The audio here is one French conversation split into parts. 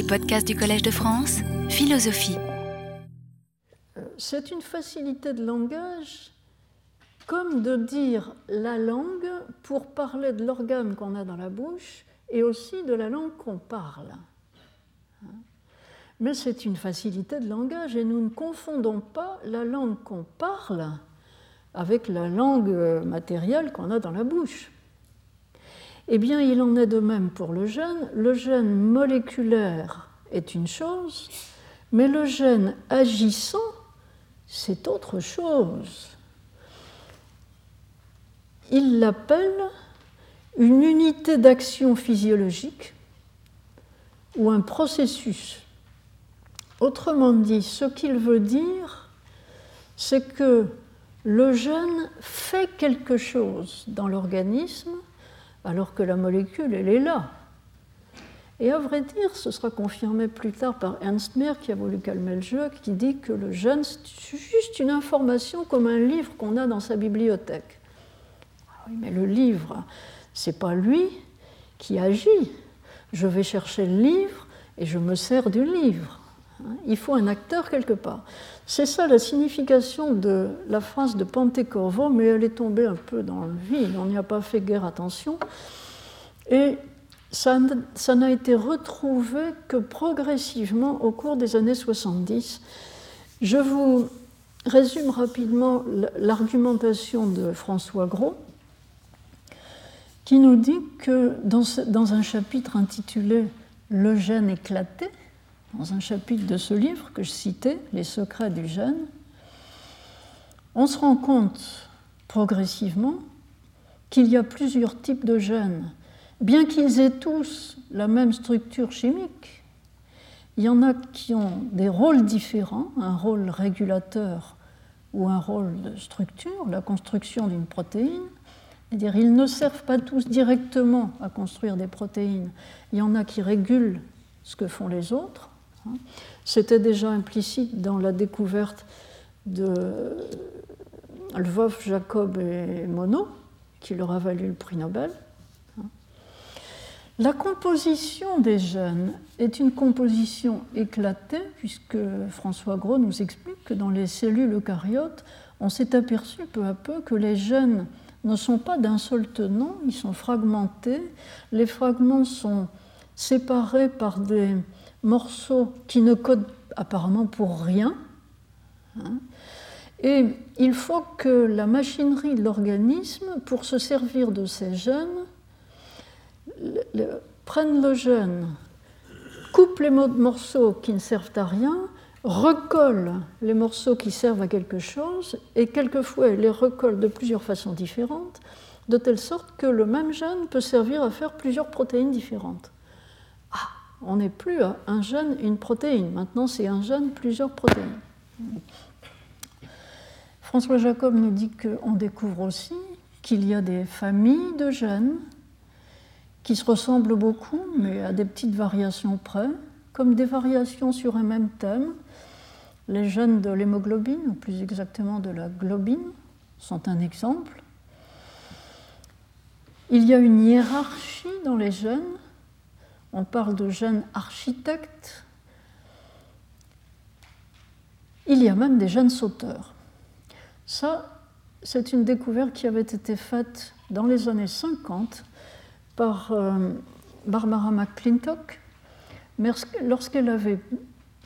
Les du Collège de France, philosophie. C'est une facilité de langage comme de dire la langue pour parler de l'organe qu'on a dans la bouche et aussi de la langue qu'on parle. Mais c'est une facilité de langage et nous ne confondons pas la langue qu'on parle avec la langue matérielle qu'on a dans la bouche. Eh bien, il en est de même pour le gène. Le gène moléculaire est une chose, mais le gène agissant, c'est autre chose. Il l'appelle une unité d'action physiologique ou un processus. Autrement dit, ce qu'il veut dire, c'est que le gène fait quelque chose dans l'organisme alors que la molécule, elle est là. Et à vrai dire, ce sera confirmé plus tard par Ernst Mayr, qui a voulu calmer le jeu, qui dit que le gène, c'est juste une information comme un livre qu'on a dans sa bibliothèque. Ah oui, mais le livre, c'est pas lui qui agit. Je vais chercher le livre et je me sers du livre. Il faut un acteur quelque part. C'est ça la signification de la phrase de Panté-Corvo, mais elle est tombée un peu dans le vide, on n'y a pas fait guère attention. Et ça, n'a été retrouvé que progressivement au cours des années 70. Je vous résume rapidement l'argumentation de François Gros, qui nous dit que dans un chapitre intitulé Le gène éclaté, dans un chapitre de ce livre que je citais, Les secrets du gène, on se rend compte progressivement qu'il y a plusieurs types de gènes. Bien qu'ils aient tous la même structure chimique, il y en a qui ont des rôles différents, un rôle régulateur ou un rôle de structure, la construction d'une protéine. C'est-à-dire, ils ne servent pas tous directement à construire des protéines. Il y en a qui régulent ce que font les autres. Hein. C'était déjà implicite dans la découverte de Lvov, Jacob et Monod, qui leur a valu le prix Nobel. Hein. La composition des gènes est une composition éclatée, puisque François Gros nous explique que dans les cellules eucaryotes, on s'est aperçu peu à peu que les gènes ne sont pas d'un seul tenant, ils sont fragmentés. Les fragments sont séparés par des morceaux qui ne codent apparemment pour rien. Hein. et il faut que la machinerie de l'organisme, pour se servir de ces gènes, prenne le gène, coupe les morceaux qui ne servent à rien, recolle les morceaux qui servent à quelque chose, et quelquefois elle les recolle de plusieurs façons différentes, de telle sorte que le même gène peut servir à faire plusieurs protéines différentes on n'est plus un gène, une protéine. Maintenant, c'est un gène, plusieurs protéines. François Jacob nous dit qu'on découvre aussi qu'il y a des familles de gènes qui se ressemblent beaucoup, mais à des petites variations près, comme des variations sur un même thème. Les gènes de l'hémoglobine, ou plus exactement de la globine, sont un exemple. Il y a une hiérarchie dans les gènes on parle de jeunes architectes. Il y a même des jeunes sauteurs. Ça, c'est une découverte qui avait été faite dans les années 50 par euh, Barbara McClintock. Lorsqu'elle avait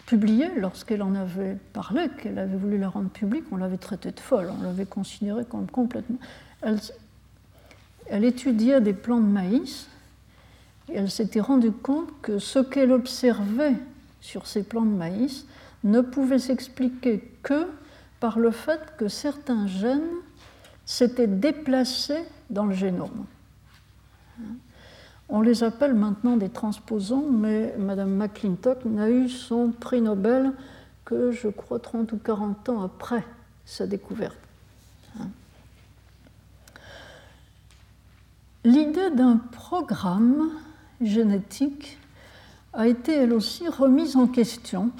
publié, lorsqu'elle en avait parlé, qu'elle avait voulu la rendre publique, on l'avait traitée de folle, on l'avait considérée comme complètement. Elle, elle étudiait des plants de maïs elle s'était rendue compte que ce qu'elle observait sur ces plants de maïs ne pouvait s'expliquer que par le fait que certains gènes s'étaient déplacés dans le génome. On les appelle maintenant des transposons, mais Mme McClintock n'a eu son prix Nobel que, je crois, 30 ou 40 ans après sa découverte. L'idée d'un programme génétique a été elle aussi remise en question,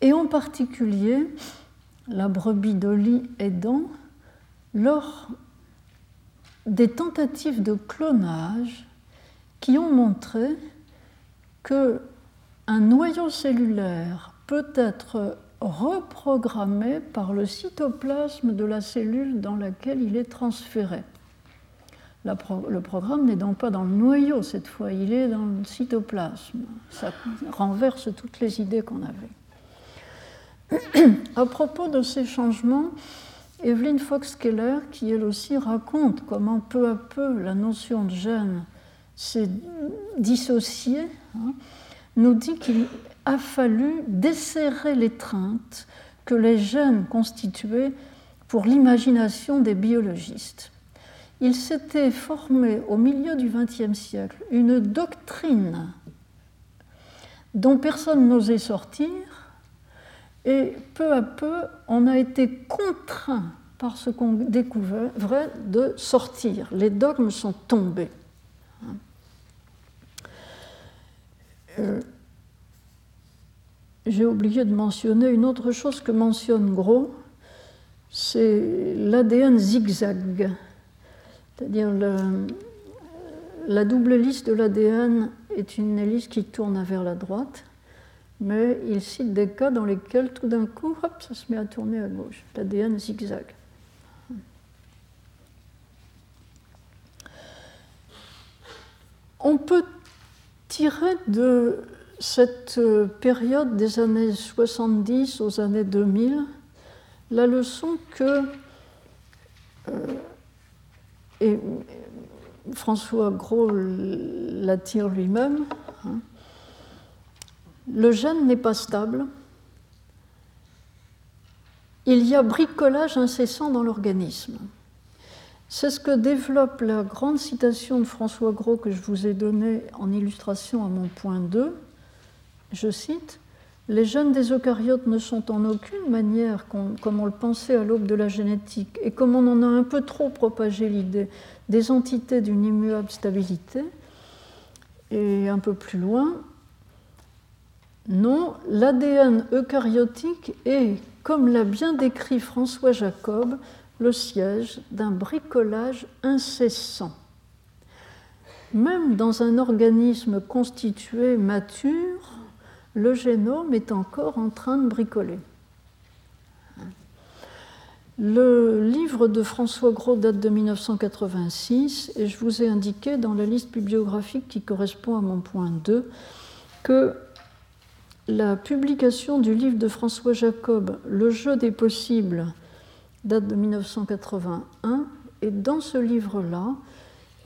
et en particulier la brebis d'Oli aidant lors des tentatives de clonage qui ont montré que un noyau cellulaire peut être reprogrammé par le cytoplasme de la cellule dans laquelle il est transféré. Le programme n'est donc pas dans le noyau cette fois, il est dans le cytoplasme. Ça renverse toutes les idées qu'on avait. à propos de ces changements, Evelyn Fox-Keller, qui elle aussi raconte comment peu à peu la notion de gène s'est dissociée, hein, nous dit qu'il a fallu desserrer l'étreinte que les gènes constituaient pour l'imagination des biologistes. Il s'était formé au milieu du XXe siècle une doctrine dont personne n'osait sortir, et peu à peu, on a été contraint par ce qu'on découvrait de sortir. Les dogmes sont tombés. Euh, j'ai oublié de mentionner une autre chose que mentionne Gros, c'est l'ADN zigzag. C'est-à-dire la double liste de l'ADN est une hélice qui tourne vers la droite, mais il cite des cas dans lesquels tout d'un coup, hop, ça se met à tourner à gauche. L'ADN zigzag. On peut tirer de cette période des années 70 aux années 2000 la leçon que euh, et François Gros l'attire lui-même, hein, le gène n'est pas stable, il y a bricolage incessant dans l'organisme. C'est ce que développe la grande citation de François Gros que je vous ai donnée en illustration à mon point 2. Je cite Les gènes des eucaryotes ne sont en aucune manière, comme on le pensait à l'aube de la génétique, et comme on en a un peu trop propagé l'idée, des entités d'une immuable stabilité. Et un peu plus loin, non, l'ADN eucaryotique est, comme l'a bien décrit François Jacob, le siège d'un bricolage incessant. Même dans un organisme constitué mature, le génome est encore en train de bricoler. Le livre de François Gros date de 1986 et je vous ai indiqué dans la liste bibliographique qui correspond à mon point 2 que la publication du livre de François Jacob, Le jeu des possibles, date de 1981, et dans ce livre-là,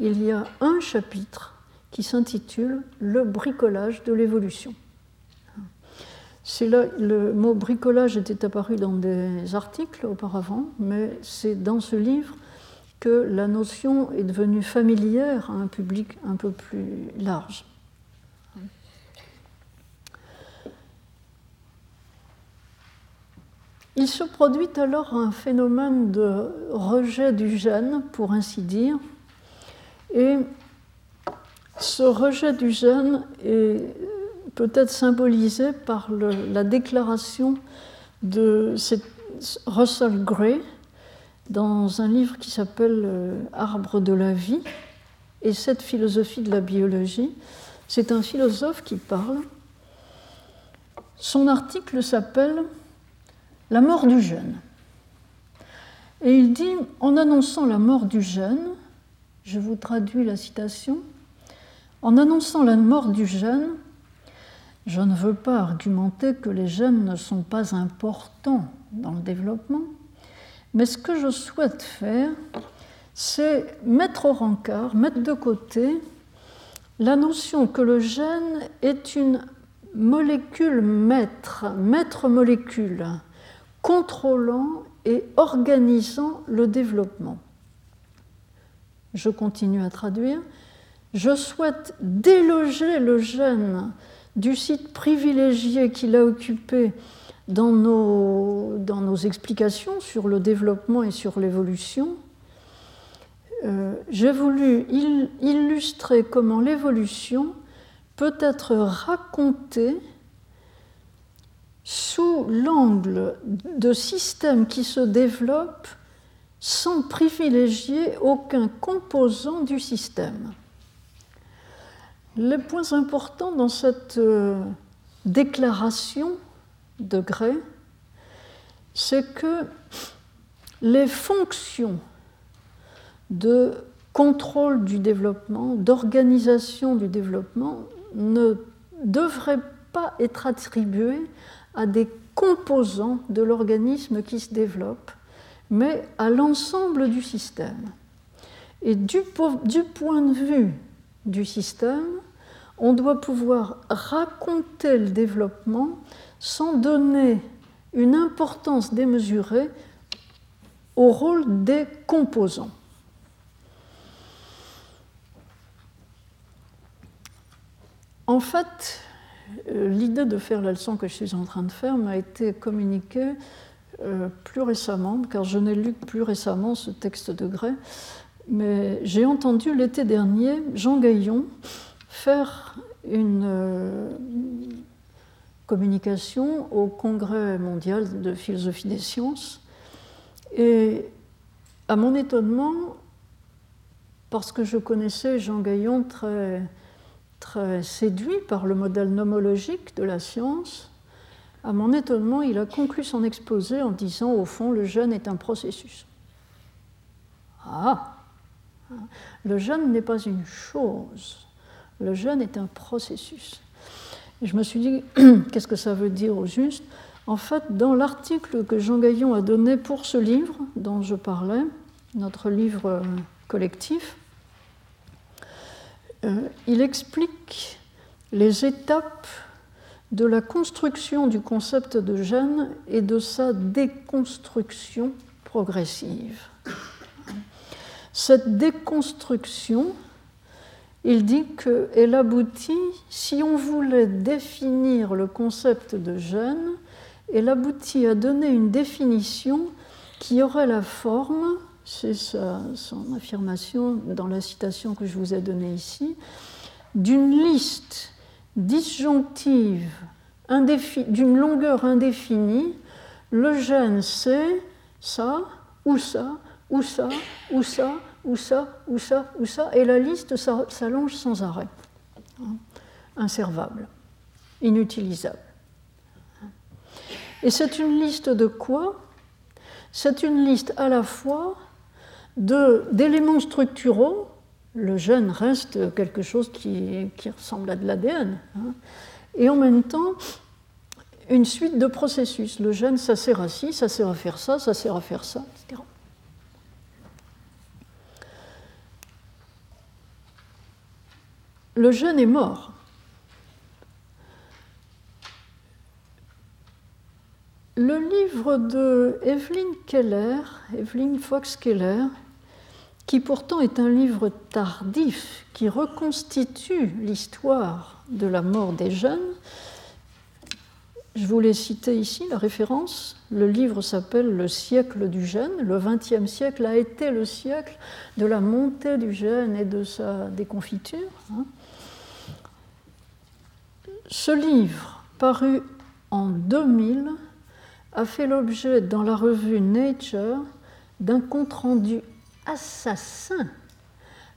il y a un chapitre qui s'intitule Le bricolage de l'évolution. Le mot bricolage était apparu dans des articles auparavant, mais c'est dans ce livre que la notion est devenue familière à un public un peu plus large. Il se produit alors un phénomène de rejet du gène, pour ainsi dire, et ce rejet du gène est peut-être symbolisé par la déclaration de Russell Gray dans un livre qui s'appelle euh, Arbre de la vie et cette philosophie de la biologie. C'est un philosophe qui parle. Son article s'appelle la mort du jeune. Et il dit, en annonçant la mort du jeune, je vous traduis la citation, en annonçant la mort du jeune, je ne veux pas argumenter que les gènes ne sont pas importants dans le développement, mais ce que je souhaite faire, c'est mettre au rencard, mettre de côté la notion que le gène est une molécule maître, maître molécule, contrôlant et organisant le développement. Je continue à traduire. Je souhaite déloger le gène du site privilégié qu'il a occupé dans nos, explications sur le développement et sur l'évolution. Euh, j'ai voulu illustrer comment l'évolution peut être racontée sous l'angle de systèmes qui se développent sans privilégier aucun composant du système. Les points importants dans cette euh, déclaration de Gray, c'est que les fonctions de contrôle du développement, d'organisation du développement, ne devraient pas être attribuées à des composants de l'organisme qui se développe, mais à l'ensemble du système. Et du, du, point de vue du système, on doit pouvoir raconter le développement sans donner une importance démesurée au rôle des composants. En fait, euh, l'idée de faire la leçon que je suis en train de faire m'a été communiquée euh, plus récemment, car je n'ai lu que plus récemment ce texte de Gray, mais j'ai entendu l'été dernier Jean Gaillon faire une euh, communication au Congrès mondial de philosophie des sciences. Et à mon étonnement, parce que je connaissais Jean Gaillon très très séduit par le modèle nomologique de la science, à mon étonnement, il a conclu son exposé en disant, au fond, le gène est un processus. Ah Le gène n'est pas une chose, le gène est un processus. Je me suis dit, qu'est-ce que ça veut dire au juste? En fait, dans l'article que Jean Gaillon a donné pour ce livre dont je parlais, notre livre collectif, euh, il explique les étapes de la construction du concept de gène et de sa déconstruction progressive. Cette déconstruction, il dit qu'elle aboutit, si on voulait définir le concept de gène, elle aboutit à donner une définition qui aurait la forme c'est son affirmation dans la citation que je vous ai donnée ici, d'une liste disjonctive d'une longueur indéfinie, le gène c'est ça, ou ça, ou ça, ou ça, ou ça, ou ça, ou ça, et la liste s'allonge sans arrêt. Inservable, inutilisable. Et c'est une liste de quoi? C'est une liste à la fois d'éléments structuraux, le gène reste quelque chose qui, ressemble à de l'ADN, hein, et en même temps une suite de processus. Le gène, ça sert à ci, ça sert à faire ça, ça sert à faire ça, etc. Le gène est mort. Le livre de Evelyn Keller, Evelyn Fox Keller, qui pourtant est un livre tardif qui reconstitue l'histoire de la mort des jeunes. Je voulais citer ici la référence. Le livre s'appelle Le siècle du gène. Le XXe siècle a été le siècle de la montée du gène et de sa déconfiture. Hein. Ce livre, paru en 2000, a fait l'objet dans la revue Nature d'un compte-rendu assassin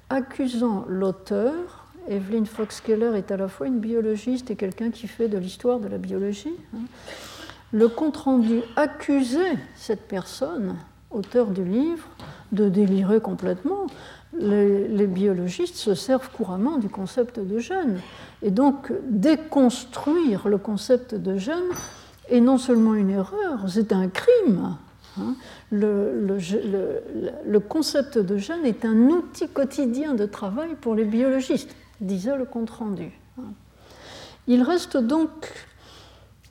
accusant l'auteur. Evelyn Fox-Keller est à la fois une biologiste et quelqu'un qui fait de l'histoire de la biologie. Hein. Le compte-rendu accusait cette personne, auteur du livre, de délirer complètement. Les, biologistes se servent couramment du concept de gène. Et donc, déconstruire le concept de gène est non seulement une erreur, c'est un crime. Hein. Le, concept de gène est un outil quotidien de travail pour les biologistes, disait le compte-rendu. Il reste donc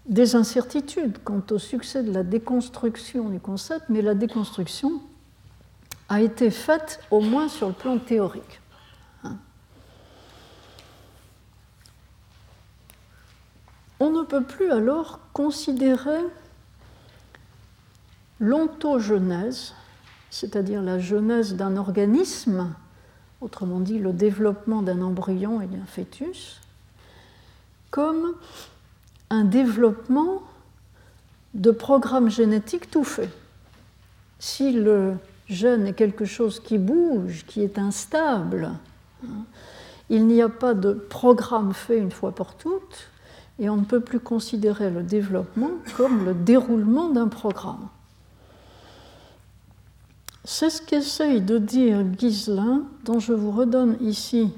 des incertitudes quant au succès de la déconstruction du concept, mais la déconstruction a été faite au moins sur le plan théorique. On ne peut plus alors considérer l'ontogenèse, c'est-à-dire la genèse d'un organisme, autrement dit le développement d'un embryon et d'un fœtus, comme un développement de programme génétique tout fait. Si le gène est quelque chose qui bouge, qui est instable, hein, il n'y a pas de programme fait une fois pour toutes, et on ne peut plus considérer le développement comme le déroulement d'un programme. C'est ce qu'essaye de dire Giselin, dont je vous redonne ici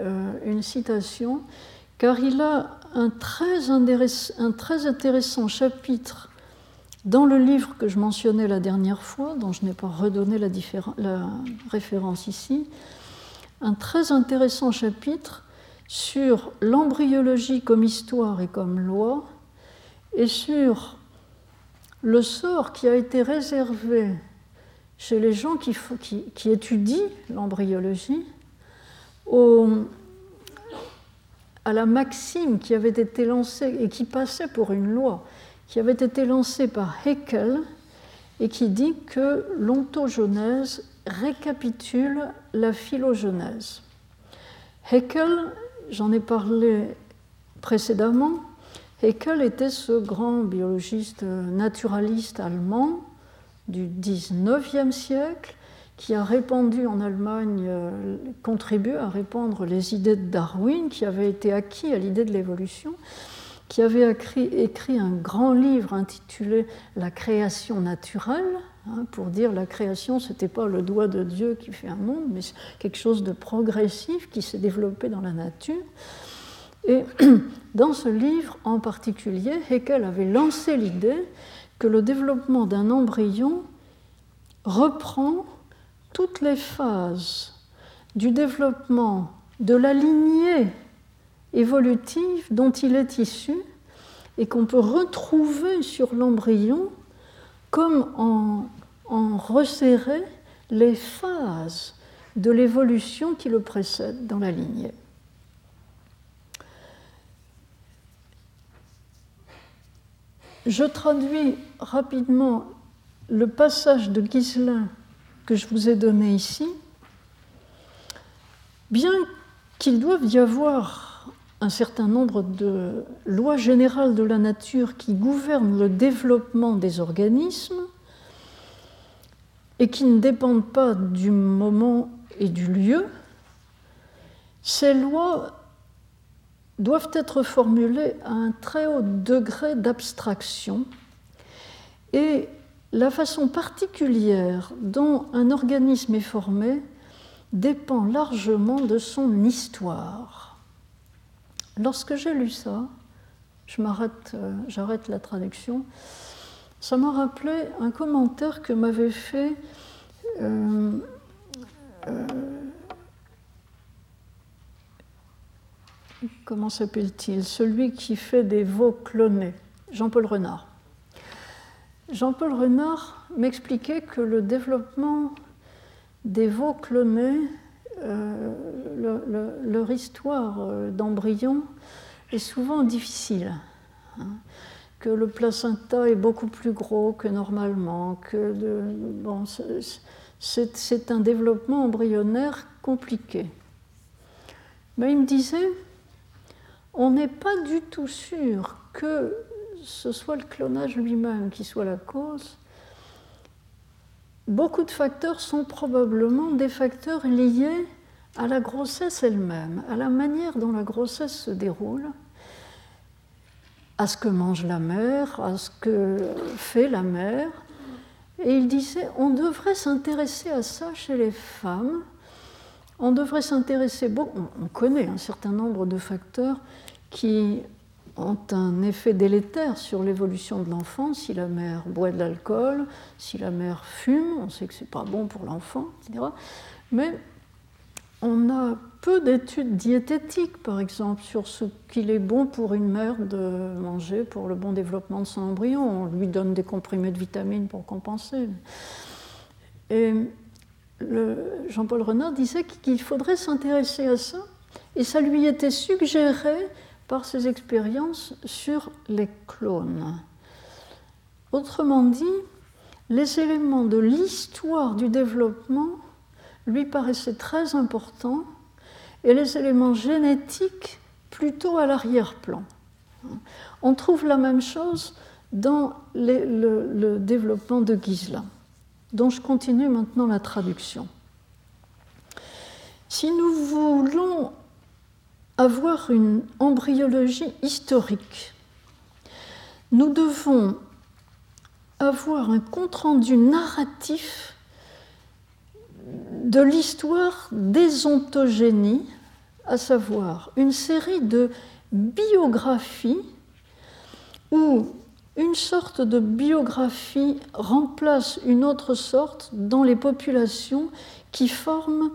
euh, une citation, car il a un très, intéressant chapitre dans le livre que je mentionnais la dernière fois, dont je n'ai pas redonné la, référence ici, un très intéressant chapitre sur l'embryologie comme histoire et comme loi, et sur le sort qui a été réservé chez les gens qui, étudient l'embryologie à la maxime qui avait été lancée et qui passait pour une loi, qui avait été lancée par Haeckel et qui dit que l'ontogenèse récapitule la phylogenèse. Haeckel, j'en ai parlé précédemment, Haeckel était ce grand biologiste naturaliste allemand du XIXe siècle qui a répandu en Allemagne, euh, contribué à répandre les idées de Darwin, qui avait été acquis à l'idée de l'évolution, qui avait écrit, écrit, un grand livre intitulé La création naturelle, hein, pour dire la création, ce n'était pas le doigt de Dieu qui fait un monde, mais quelque chose de progressif qui s'est développé dans la nature. Et dans ce livre en particulier, Haeckel avait lancé l'idée que le développement d'un embryon reprend toutes les phases du développement de la lignée évolutive dont il est issu et qu'on peut retrouver sur l'embryon comme en, resserrer les phases de l'évolution qui le précède dans la lignée. Je traduis rapidement le passage de Ghislain que je vous ai donné ici. Bien qu'il doive y avoir un certain nombre de lois générales de la nature qui gouvernent le développement des organismes et qui ne dépendent pas du moment et du lieu, ces lois doivent être formulées à un très haut degré d'abstraction et la façon particulière dont un organisme est formé dépend largement de son histoire. Lorsque j'ai lu ça, je m'arrête, euh, j'arrête la traduction, ça m'a rappelé un commentaire que m'avait fait euh, euh, comment s'appelle-t-il? Celui qui fait des veaux clonés, Jean-Paul Renard. Jean-Paul Renard m'expliquait que le développement des veaux clonés, euh, leur histoire euh, d'embryon est souvent difficile. Hein. que le placenta est beaucoup plus gros que normalement, que bon, c'est un développement embryonnaire compliqué. Mais il me disait, on n'est pas du tout sûr que ce soit le clonage lui-même qui soit la cause. Beaucoup de facteurs sont probablement des facteurs liés à la grossesse elle-même, à la manière dont la grossesse se déroule, à ce que mange la mère, à ce que fait la mère. Et il disait, on devrait s'intéresser à ça chez les femmes. On devrait s'intéresser, bon, on connaît un certain nombre de facteurs qui ont un effet délétère sur l'évolution de l'enfant. Si la mère boit de l'alcool, si la mère fume, on sait que ce n'est pas bon pour l'enfant, etc. Mais on a peu d'études diététiques, par exemple, sur ce qu'il est bon pour une mère de manger pour le bon développement de son embryon. On lui donne des comprimés de vitamines pour compenser. Et Jean-Paul Renard disait qu'il faudrait s'intéresser à ça, et ça lui était suggéré par ses expériences sur les clones. Autrement dit, les éléments de l'histoire du développement lui paraissaient très importants et les éléments génétiques plutôt à l'arrière-plan. On trouve la même chose dans le, développement de Gisela, dont je continue maintenant la traduction. Si nous voulons avoir une embryologie historique. Nous devons avoir un compte-rendu narratif de l'histoire des ontogénies, à savoir une série de biographies où une sorte de biographie remplace une autre sorte dans les populations qui forment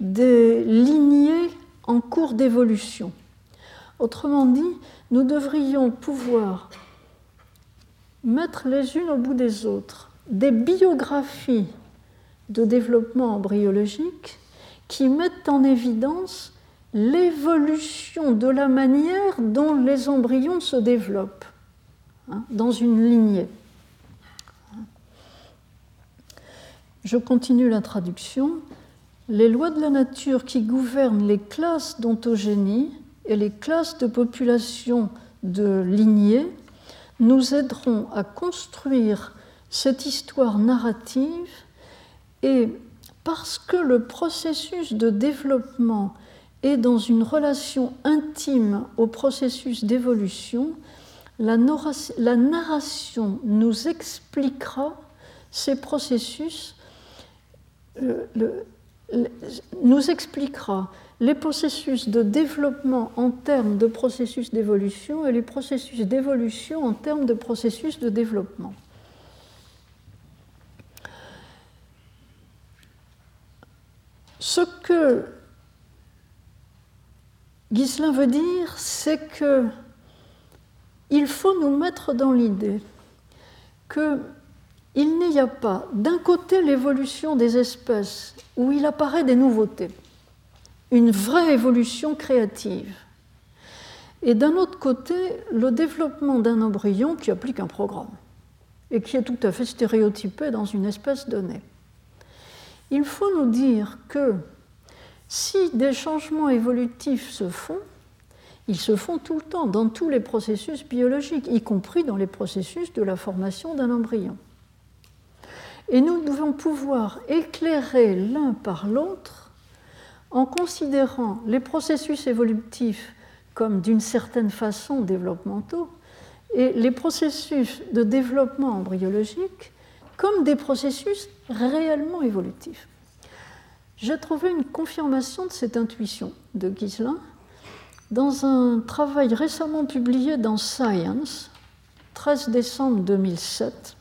des lignées en cours d'évolution. Autrement dit, nous devrions pouvoir mettre les unes au bout des autres des biographies de développement embryologique qui mettent en évidence l'évolution de la manière dont les embryons se développent hein, dans une lignée. Je continue la traduction. Les lois de la nature qui gouvernent les classes d'ontogénie et les classes de population de lignée nous aideront à construire cette histoire narrative et parce que le processus de développement est dans une relation intime au processus d'évolution, la, narration nous expliquera ces processus, euh, nous expliquera les processus de développement en termes de processus d'évolution et les processus d'évolution en termes de processus de développement. Ce que Ghislain veut dire, c'est que il faut nous mettre dans l'idée que il n'y a pas d'un côté l'évolution des espèces où il apparaît des nouveautés, une vraie évolution créative, et d'un autre côté le développement d'un embryon qui applique un programme et qui est tout à fait stéréotypé dans une espèce donnée. Il faut nous dire que si des changements évolutifs se font, ils se font tout le temps, dans tous les processus biologiques, y compris dans les processus de la formation d'un embryon. Et nous devons pouvoir éclairer l'un par l'autre en considérant les processus évolutifs comme d'une certaine façon développementaux et les processus de développement embryologique comme des processus réellement évolutifs. J'ai trouvé une confirmation de cette intuition de Giselin dans un travail récemment publié dans Science, 13 décembre 2007.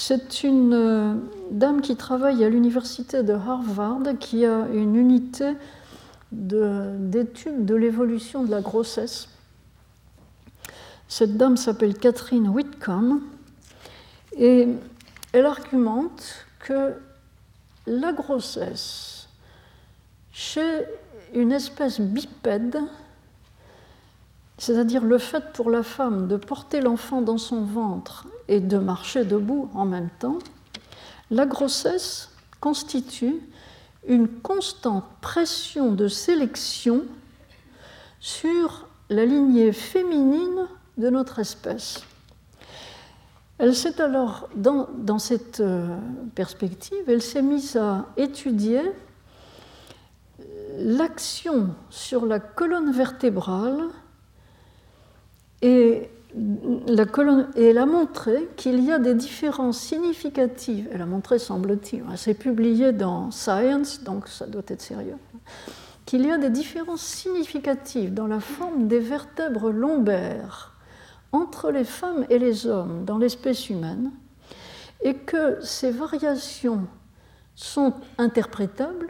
C'est une euh, dame qui travaille à l'université de Harvard, qui a une unité d'étude de, de l'évolution de la grossesse. Cette dame s'appelle Catherine Whitcomb et elle argumente que la grossesse chez une espèce bipède, c'est-à-dire le fait pour la femme de porter l'enfant dans son ventre et de marcher debout en même temps, la grossesse constitue une constante pression de sélection sur la lignée féminine de notre espèce. Elle s'est alors, dans, cette euh, perspective, elle s'est mise à étudier l'action sur la colonne vertébrale et, et elle a montré qu'il y a des différences significatives. Elle a montré, semble-t-il, c'est publié dans Science, donc ça doit être sérieux, qu'il y a des différences significatives dans la forme des vertèbres lombaires entre les femmes et les hommes dans l'espèce humaine et que ces variations sont interprétables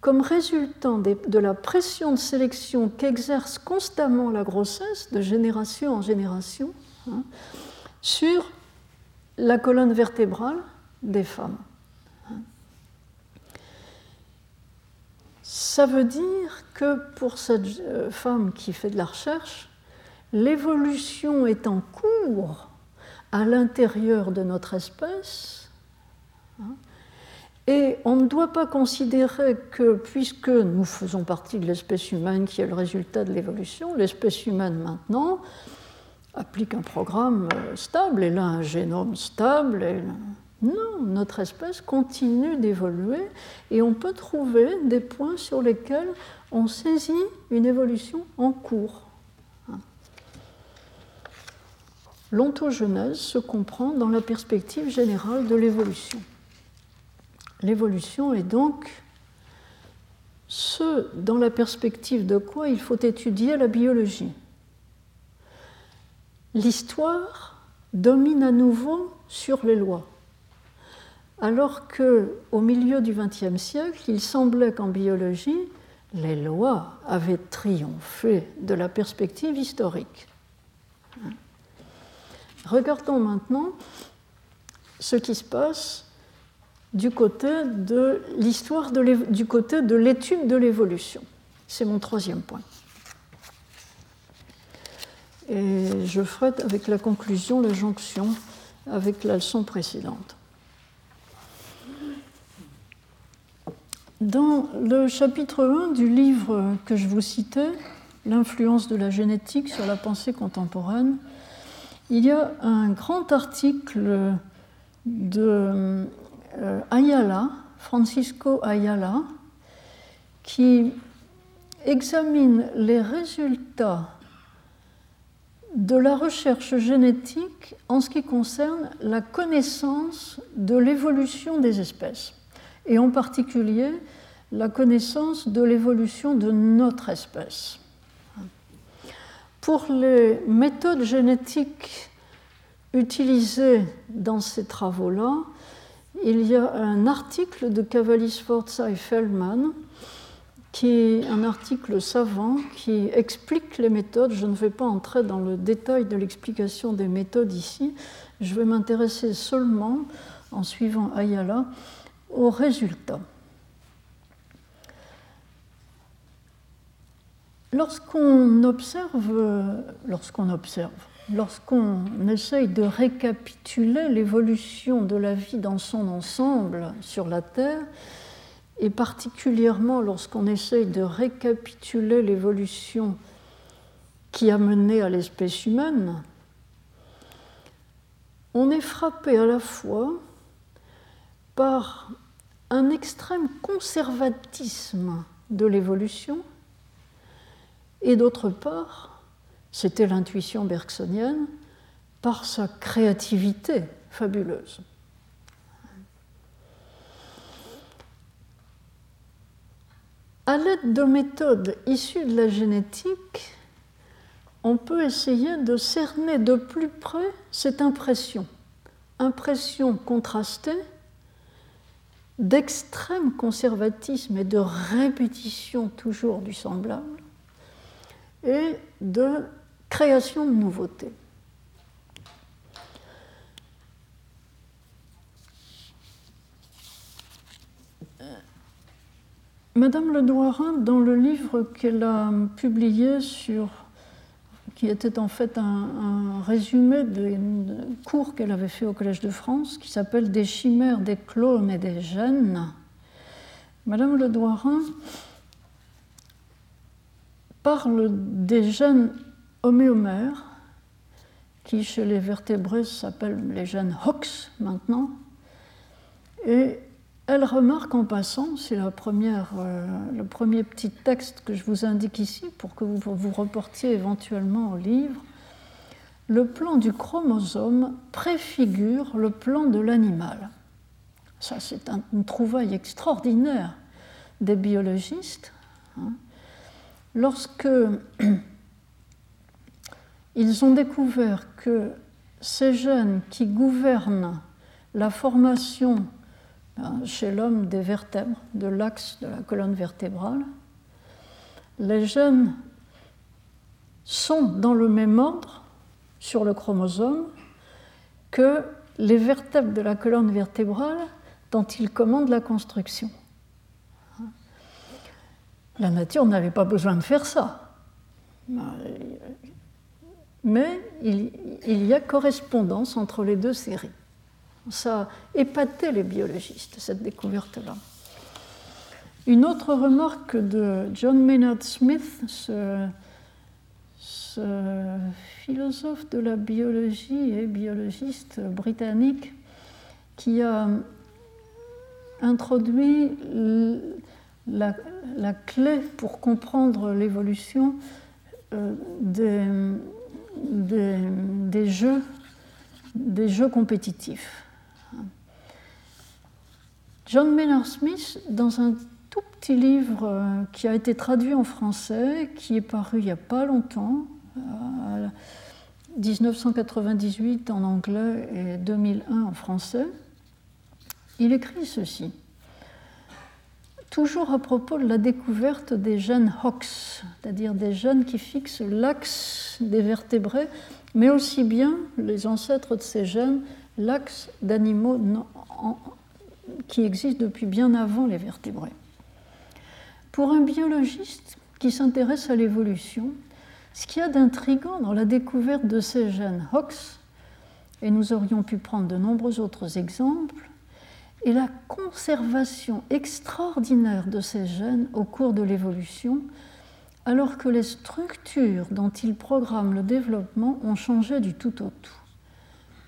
comme résultant de la pression de sélection qu'exerce constamment la grossesse de génération en génération hein, sur la colonne vertébrale des femmes. Ça veut dire que pour cette euh, femme qui fait de la recherche, l'évolution est en cours à l'intérieur de notre espèce, hein, et on ne doit pas considérer que, puisque nous faisons partie de l'espèce humaine qui est le résultat de l'évolution, l'espèce humaine maintenant applique un programme euh, stable, elle a un génome stable, Non, notre espèce continue d'évoluer et on peut trouver des points sur lesquels on saisit une évolution en cours. L'ontogenèse se comprend dans la perspective générale de l'évolution. L'évolution est donc ce dans la perspective de quoi il faut étudier la biologie. L'histoire domine à nouveau sur les lois. Alors que, au milieu du XXe siècle, il semblait qu'en biologie, les lois avaient triomphé de la perspective historique. Regardons maintenant ce qui se passe du côté de l'histoire, du côté de l'étude de l'évolution. C'est mon troisième point. Et je ferai avec la conclusion la jonction avec la leçon précédente. Dans le chapitre 1 du livre que je vous citais, L'influence de la génétique sur la pensée contemporaine, il y a un grand article de Ayala, Francisco Ayala, qui examine les résultats de la recherche génétique en ce qui concerne la connaissance de l'évolution des espèces, et en particulier la connaissance de l'évolution de notre espèce. Pour les méthodes génétiques utilisées dans ces travaux-là, il y a un article de Cavalli Sforza et Feldman qui est un article savant qui explique les méthodes. Je ne vais pas entrer dans le détail de l'explication des méthodes ici. Je vais m'intéresser seulement, en suivant Ayala, aux résultats. Lorsqu'on observe, lorsqu'on observe, lorsqu'on essaye de récapituler l'évolution de la vie dans son ensemble sur la Terre, et particulièrement lorsqu'on essaye de récapituler l'évolution qui a mené à l'espèce humaine, on est frappé à la fois par un extrême conservatisme de l'évolution et d'autre part, c'était l'intuition bergsonienne par sa créativité fabuleuse. À l'aide de méthodes issues de la génétique, on peut essayer de cerner de plus près cette impression, impression contrastée d'extrême conservatisme et de répétition toujours du semblable, et de création de nouveautés. Madame Le Douarin, dans le livre qu'elle a publié sur, qui était en fait un, résumé des cours qu'elle avait fait au Collège de France, qui s'appelle Des chimères, des clones et des gènes, Madame Le parle des gènes homéomères, qui chez les vertébrés s'appellent les gènes HOX maintenant, et elle remarque en passant, c'est euh, le premier petit texte que je vous indique ici pour que vous vous reportiez éventuellement au livre, le plan du chromosome préfigure le plan de l'animal. Ça, c'est une trouvaille extraordinaire des biologistes. Hein. Lorsque ils ont découvert que ces gènes qui gouvernent la formation Hein, chez l'homme des vertèbres, de l'axe de la colonne vertébrale. Les gènes sont dans le même ordre sur le chromosome que les vertèbres de la colonne vertébrale dont ils commandent la construction. La nature n'avait pas besoin de faire ça. Mais il y a correspondance entre les deux séries. Ça épaté les biologistes, cette découverte-là. Une autre remarque de John Maynard Smith, ce, philosophe de la biologie et biologiste britannique, qui a introduit la, clé pour comprendre l'évolution euh, des, jeux, des jeux compétitifs. John Maynard Smith, dans un tout petit livre euh, qui a été traduit en français, qui est paru il n'y a pas longtemps, 1998 en anglais et 2001 en français, il écrit ceci. Toujours à propos de la découverte des gènes HOX, c'est-à-dire des gènes qui fixent l'axe des vertébrés, mais aussi bien les ancêtres de ces gènes, l'axe d'animaux qui existent depuis bien avant les vertébrés. Pour un biologiste qui s'intéresse à l'évolution, ce qu'il y a d'intrigant dans la découverte de ces gènes HOX, et nous aurions pu prendre de nombreux autres exemples, est la conservation extraordinaire de ces gènes au cours de l'évolution, alors que les structures dont ils programment le développement ont changé du tout au tout.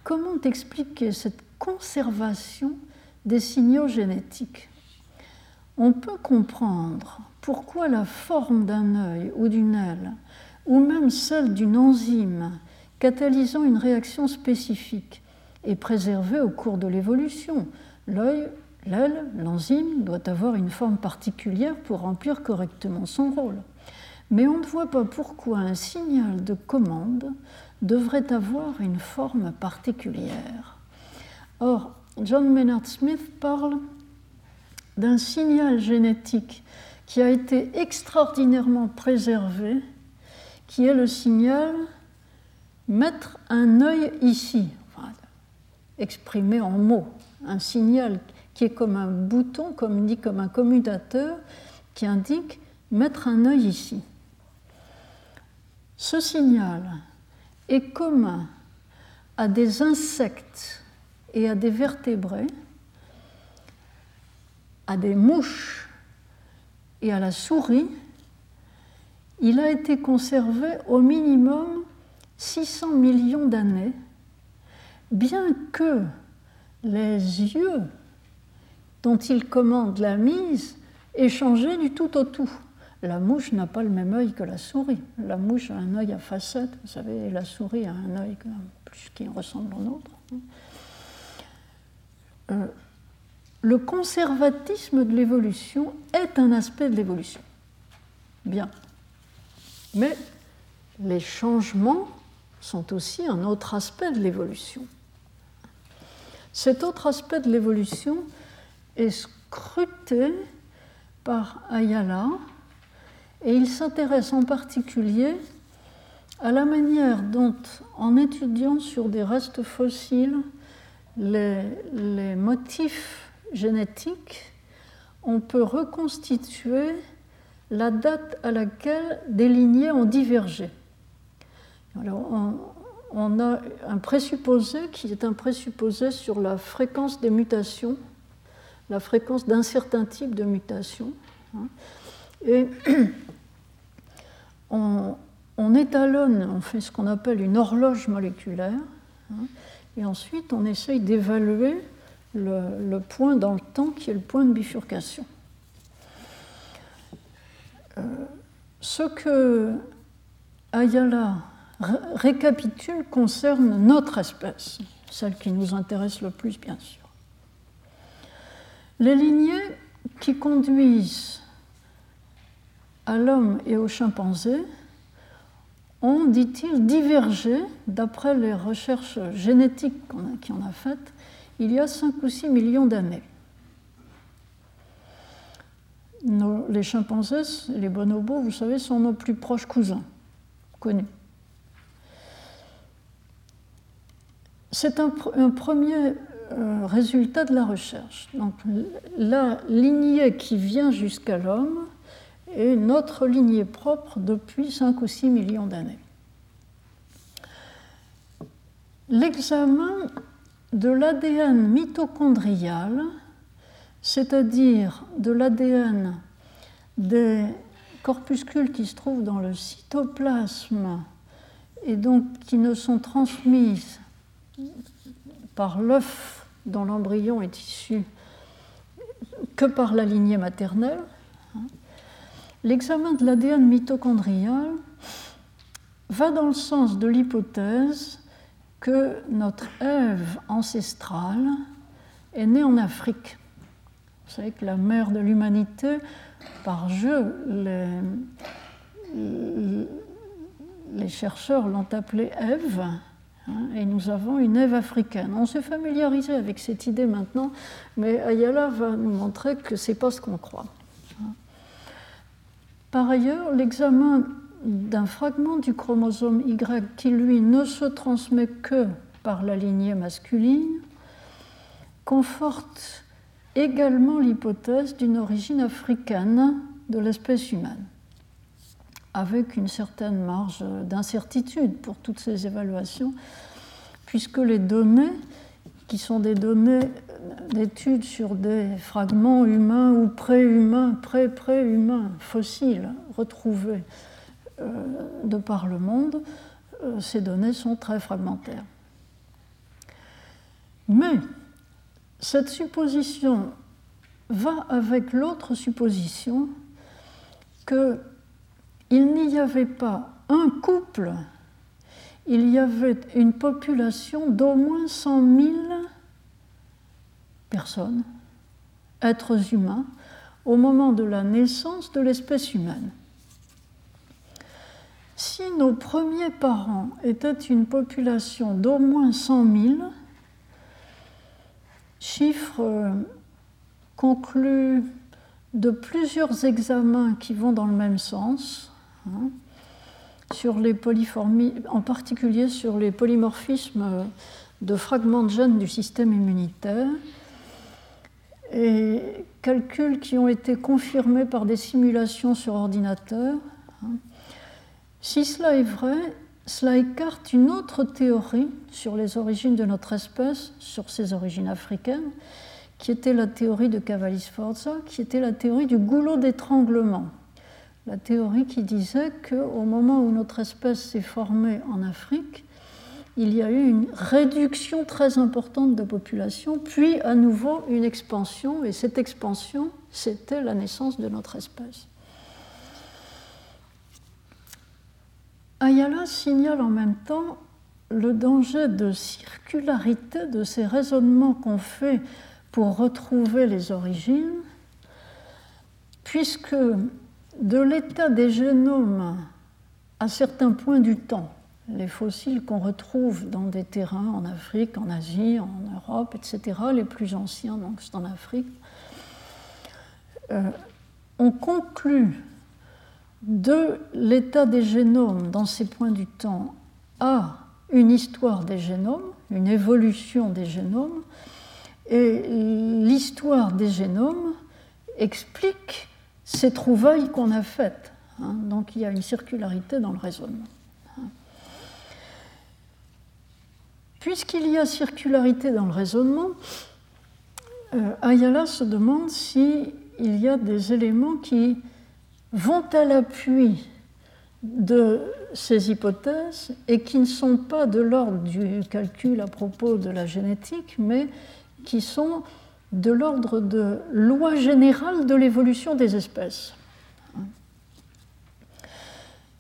Comment expliquer cette conservation des signaux génétiques? On peut comprendre pourquoi la forme d'un œil ou d'une aile ou même celle d'une enzyme catalysant une réaction spécifique est préservée au cours de l'évolution. L'œil, l'aile, l'enzyme doit avoir une forme particulière pour remplir correctement son rôle. Mais on ne voit pas pourquoi un signal de commande devrait avoir une forme particulière. Or, John Maynard Smith parle d'un signal génétique qui a été extraordinairement préservé qui est le signal mettre un œil ici, exprimé en mots, un signal qui est comme un bouton, comme dit comme un commutateur, qui indique mettre un œil ici. Ce signal est commun à des insectes et à des vertébrés, à des mouches et à la souris, il a été conservé au minimum 600 millions d'années, bien que les yeux dont il commande la mise aient changé du tout au tout. La mouche n'a pas le même œil que la souris. La mouche a un œil à facettes, vous savez, la souris a un œil qui ressemble au nôtre. Euh, le conservatisme de l'évolution est un aspect de l'évolution. Bien. Mais les changements sont aussi un autre aspect de l'évolution. Cet autre aspect de l'évolution est scruté par Ayala et il s'intéresse en particulier à la manière dont, en étudiant sur des restes fossiles les, motifs génétiques, on peut reconstituer la date à laquelle des lignées ont divergé. A un présupposé qui est un présupposé sur la fréquence des mutations, la fréquence d'un certain type de mutation. Hein. Et on, étalonne, on fait ce qu'on appelle une horloge moléculaire, hein, et ensuite on essaye d'évaluer le point dans le temps qui est le point de bifurcation. Euh, ce que Ayala récapitule concerne notre espèce, celle qui nous intéresse le plus, bien sûr. Les lignées qui conduisent à l'homme et au chimpanzé ont, dit-il, divergé, d'après les recherches génétiques qu'on a, a faites, il y a 5 ou 6 millions d'années les chimpanzés, les bonobos, vous savez, sont nos plus proches cousins, connus. C'est un, premier euh, résultat de la recherche. La lignée qui vient jusqu'à l'homme est notre lignée propre depuis 5 ou 6 millions d'années. L'examen de l'ADN mitochondrial c'est-à-dire de l'ADN des corpuscules qui se trouvent dans le cytoplasme et donc qui ne sont transmises par l'œuf dont l'embryon est issu que par la lignée maternelle, hein, l'examen de l'ADN mitochondrial va dans le sens de l'hypothèse que notre Ève ancestrale est née en Afrique. Vous savez que la mère de l'humanité, par jeu, les, chercheurs l'ont appelée Ève, et nous avons une Ève africaine. On s'est familiarisé avec cette idée maintenant, mais Ayala va nous montrer que ce n'est pas ce qu'on croit. Par ailleurs, l'examen d'un fragment du chromosome Y qui, lui, ne se transmet que par la lignée masculine, conforte également l'hypothèse d'une origine africaine de l'espèce humaine, avec une certaine marge d'incertitude pour toutes ces évaluations, puisque les données, qui sont des données d'études sur des fragments humains ou pré-humains, pré-pré-humains, fossiles retrouvés euh, de par le monde, euh, ces données sont très fragmentaires. Mais cette supposition va avec l'autre supposition qu'il n'y avait pas un couple, il y avait une population d'au moins 100 000 personnes, êtres humains, au moment de la naissance de l'espèce humaine. Si nos premiers parents étaient une population d'au moins 100 000, chiffre euh, conclu de plusieurs examens qui vont dans le même sens, hein, les en particulier sur les polymorphismes de fragments de gènes du système immunitaire, et calculs qui ont été confirmés par des simulations sur ordinateur. Hein, si cela est vrai, cela écarte une autre théorie sur les origines de notre espèce, sur ses origines africaines, qui était la théorie de Cavalli-Sforza, qui était la théorie du goulot d'étranglement. La théorie qui disait qu'au moment où notre espèce s'est formée en Afrique, il y a eu une réduction très importante de population, puis à nouveau une expansion, et cette expansion, c'était la naissance de notre espèce. Ayala signale en même temps le danger de circularité de ces raisonnements qu'on fait pour retrouver les origines, puisque de l'état des génomes à certains points du temps, les fossiles qu'on retrouve dans des terrains en Afrique, en Asie, en Europe, etc., les plus anciens, donc c'est en Afrique, euh, on conclut de l'état des génomes dans ces points du temps à une histoire des génomes, une évolution des génomes, et l'histoire des génomes explique ces trouvailles qu'on a faites. Hein. donc il y a une circularité dans le raisonnement. Puisqu'il y a circularité dans le raisonnement, euh, Ayala se demande s'il y a des éléments qui vont à l'appui de ces hypothèses et qui ne sont pas de l'ordre du calcul à propos de la génétique, mais qui sont de l'ordre de loi générale de l'évolution des espèces.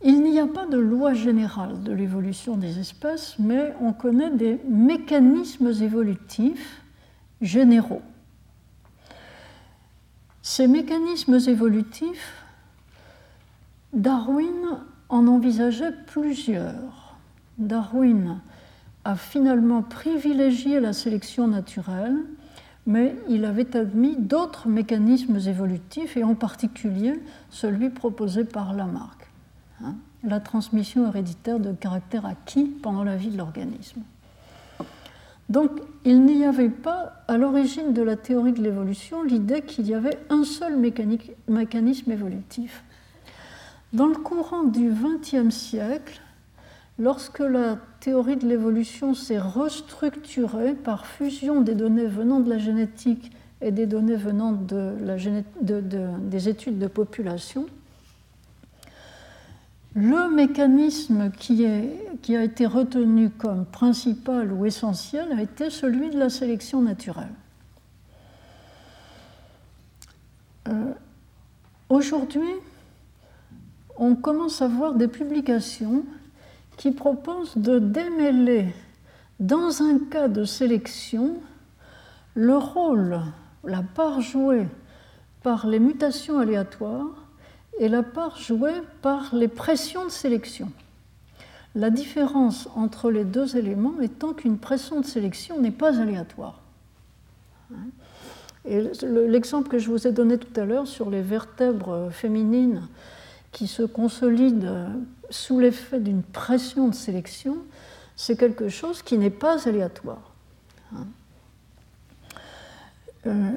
Il n'y a pas de loi générale de l'évolution des espèces, mais on connaît des mécanismes évolutifs généraux. Ces mécanismes évolutifs Darwin en envisageait plusieurs. Darwin a finalement privilégié la sélection naturelle, mais il avait admis d'autres mécanismes évolutifs, et en particulier celui proposé par Lamarck, hein, la transmission héréditaire de caractère acquis pendant la vie de l'organisme. Donc il n'y avait pas, à l'origine de la théorie de l'évolution, l'idée qu'il y avait un seul mécanisme évolutif. Dans le courant du XXe siècle, lorsque la théorie de l'évolution s'est restructurée par fusion des données venant de la génétique et des données venant de des études de population, le mécanisme qui, qui, a été retenu comme principal ou essentiel a été celui de la sélection naturelle. Euh, aujourd'hui, on commence à voir des publications qui proposent de démêler dans un cas de sélection le rôle, la part jouée par les mutations aléatoires et la part jouée par les pressions de sélection. La différence entre les deux éléments étant qu'une pression de sélection n'est pas aléatoire. Et l'exemple que je vous ai donné tout à l'heure sur les vertèbres féminines qui se consolident sous l'effet d'une pression de sélection, c'est quelque chose qui n'est pas aléatoire. Euh,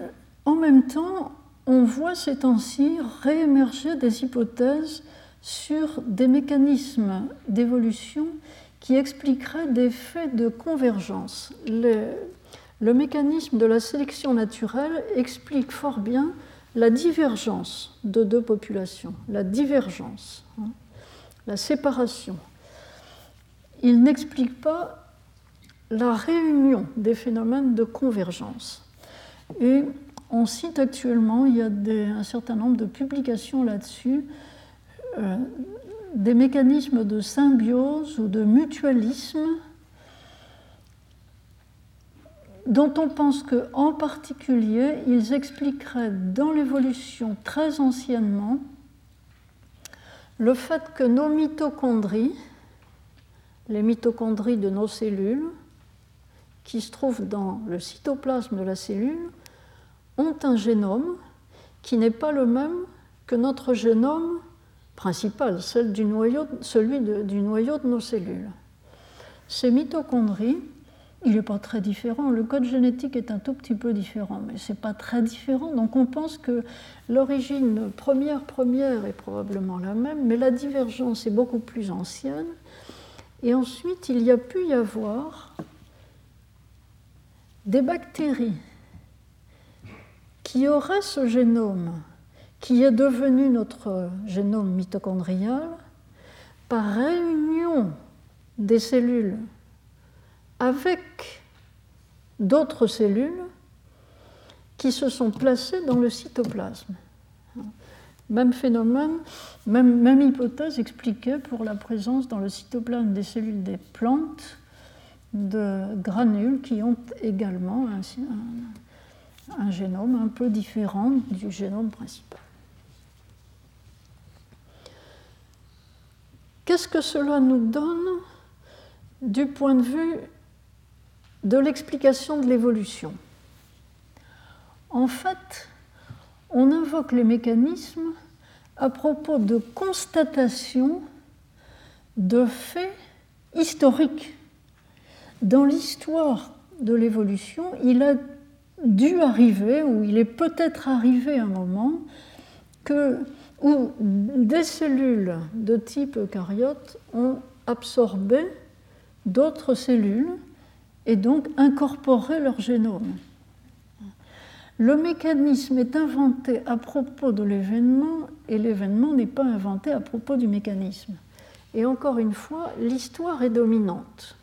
en même temps, on voit ces temps-ci réémerger des hypothèses sur des mécanismes d'évolution qui expliqueraient des faits de convergence. Le, mécanisme de la sélection naturelle explique fort bien la divergence de deux populations, la divergence, hein, la séparation. Il n'explique pas la réunion des phénomènes de convergence. Et on cite actuellement, il y a un certain nombre de publications là-dessus, euh, des mécanismes de symbiose ou de mutualisme dont on pense qu'en particulier, ils expliqueraient dans l'évolution très anciennement le fait que nos mitochondries, les mitochondries de nos cellules, qui se trouvent dans le cytoplasme de la cellule, ont un génome qui n'est pas le même que notre génome principal, celui du noyau de nos cellules. Ces mitochondries, il n'est pas très différent. Le code génétique est un tout petit peu différent, mais ce n'est pas très différent. Donc on pense que l'origine première première est probablement la même, mais la divergence est beaucoup plus ancienne. Et ensuite, il y a pu y avoir des bactéries qui aurait ce génome qui est devenu notre génome mitochondrial par réunion des cellules avec d'autres cellules qui se sont placées dans le cytoplasme. Même phénomène, même, hypothèse expliquée pour la présence dans le cytoplasme des cellules des plantes de granules qui ont également un génome un peu différent du génome principal. Qu'est-ce que cela nous donne du point de vue de l'explication de l'évolution En fait, on invoque les mécanismes à propos de constatations de faits historiques. Dans l'histoire de l'évolution, il a dû arriver, ou il est peut-être arrivé un moment, où des cellules de type eucaryote ont absorbé d'autres cellules et donc incorporé leur génome. Le mécanisme est inventé à propos de l'événement et l'événement n'est pas inventé à propos du mécanisme. Et encore une fois, l'histoire est dominante.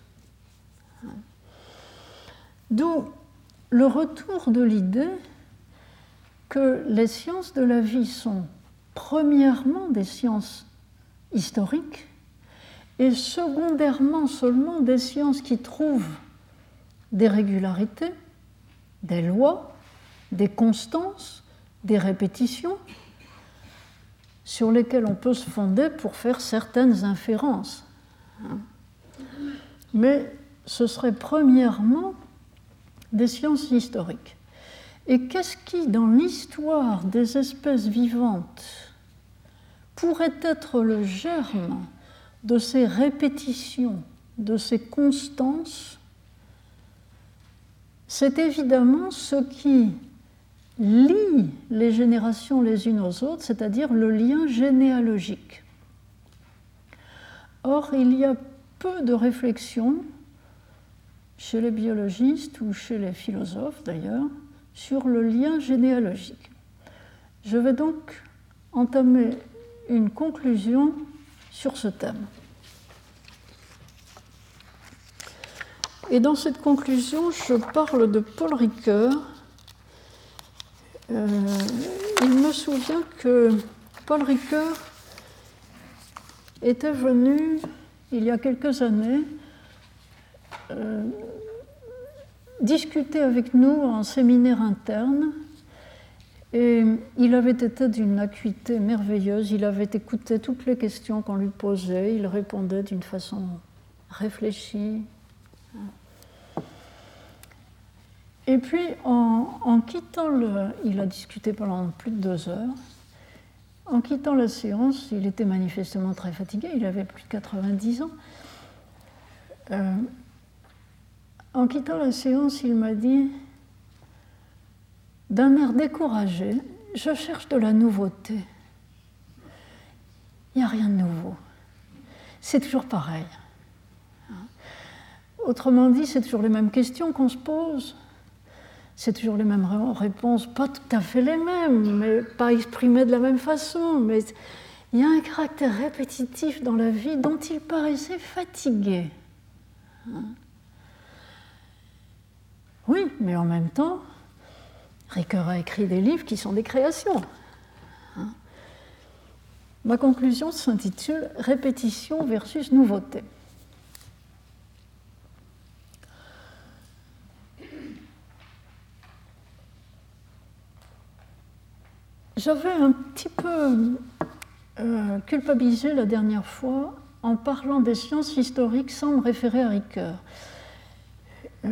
D'où le retour de l'idée que les sciences de la vie sont premièrement des sciences historiques et secondairement seulement des sciences qui trouvent des régularités, des lois, des constances, des répétitions sur lesquelles on peut se fonder pour faire certaines inférences. Mais ce serait premièrement des sciences historiques. Et qu'est-ce qui, dans l'histoire des espèces vivantes, pourrait être le germe de ces répétitions, de ces constances C'est évidemment ce qui lie les générations les unes aux autres, c'est-à-dire le lien généalogique. Or, il y a peu de réflexions chez les biologistes ou chez les philosophes d'ailleurs, sur le lien généalogique. Je vais donc entamer une conclusion sur ce thème. Et dans cette conclusion, je parle de Paul Ricoeur. Euh, il me souvient que Paul Ricoeur était venu, il y a quelques années, euh, discuter avec nous en séminaire interne. Et il avait été d'une acuité merveilleuse, il avait écouté toutes les questions qu'on lui posait, il répondait d'une façon réfléchie, Et puis, en, quittant le. Il a discuté pendant plus de deux heures. En quittant la séance, il était manifestement très fatigué, il avait plus de 90 ans. Euh, en quittant la séance, il m'a dit, d'un air découragé, je cherche de la nouveauté. Il n'y a rien de nouveau. C'est toujours pareil. Autrement dit, c'est toujours les mêmes questions qu'on se pose c'est toujours les mêmes réponses, pas tout à fait les mêmes, mais pas exprimées de la même façon. Mais il y a un caractère répétitif dans la vie dont il paraissait fatigué. Oui, mais en même temps, Ricoeur a écrit des livres qui sont des créations. Ma conclusion s'intitule Répétition versus nouveauté. J'avais un petit peu euh, culpabilisé la dernière fois en parlant des sciences historiques sans me référer à Ricoeur. Euh,